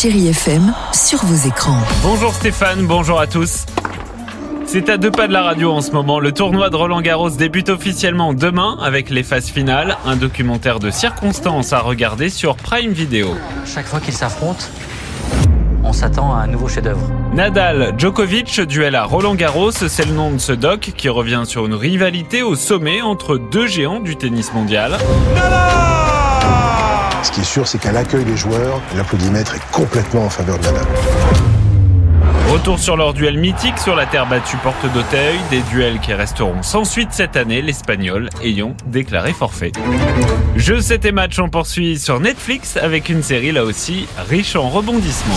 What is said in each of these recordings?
Chérie FM sur vos écrans. Bonjour Stéphane, bonjour à tous. C'est à deux pas de la radio en ce moment. Le tournoi de Roland Garros débute officiellement demain avec les phases finales. Un documentaire de circonstances à regarder sur Prime Video. Chaque fois qu'ils s'affrontent, on s'attend à un nouveau chef-d'œuvre. Nadal, Djokovic, duel à Roland Garros, c'est le nom de ce doc qui revient sur une rivalité au sommet entre deux géants du tennis mondial. Ce qui est sûr, c'est qu'à l'accueil des joueurs, l'applaudimètre est complètement en faveur de Nadal. Retour sur leur duel mythique sur la terre battue porte d'Auteuil, des duels qui resteront sans suite cette année, l'Espagnol ayant déclaré forfait. Jeux 7 et match, on poursuit sur Netflix avec une série là aussi riche en rebondissements.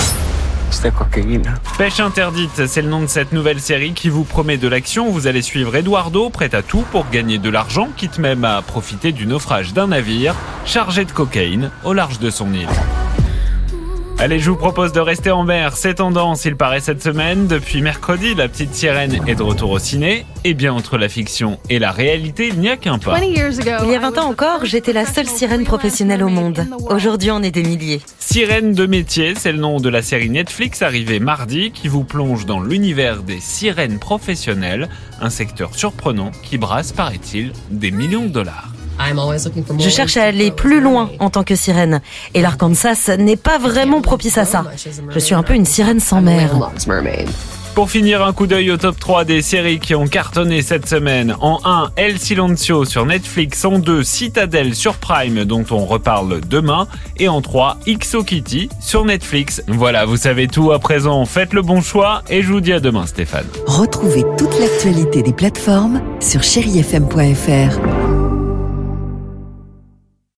Pêche interdite, c'est le nom de cette nouvelle série qui vous promet de l'action. Vous allez suivre Eduardo, prêt à tout pour gagner de l'argent, quitte même à profiter du naufrage d'un navire chargé de cocaïne au large de son île. Allez, je vous propose de rester en mer. C'est tendance, il paraît cette semaine. Depuis mercredi, la petite sirène est de retour au ciné. Et bien, entre la fiction et la réalité, il n'y a qu'un pas. Il y a 20 ans encore, j'étais la seule sirène professionnelle au monde. Aujourd'hui, on est des milliers. Sirène de métier, c'est le nom de la série Netflix arrivée mardi qui vous plonge dans l'univers des sirènes professionnelles, un secteur surprenant qui brasse, paraît-il, des millions de dollars. Je cherche à aller plus loin en tant que sirène. Et l'Arkansas n'est pas vraiment propice à ça. Je suis un peu une sirène sans mère. Pour finir, un coup d'œil au top 3 des séries qui ont cartonné cette semaine. En 1, El Silencio sur Netflix. En 2, Citadel sur Prime, dont on reparle demain. Et en 3, XO Kitty sur Netflix. Voilà, vous savez tout à présent. Faites le bon choix et je vous dis à demain, Stéphane. Retrouvez toute l'actualité des plateformes sur chérifm.fr.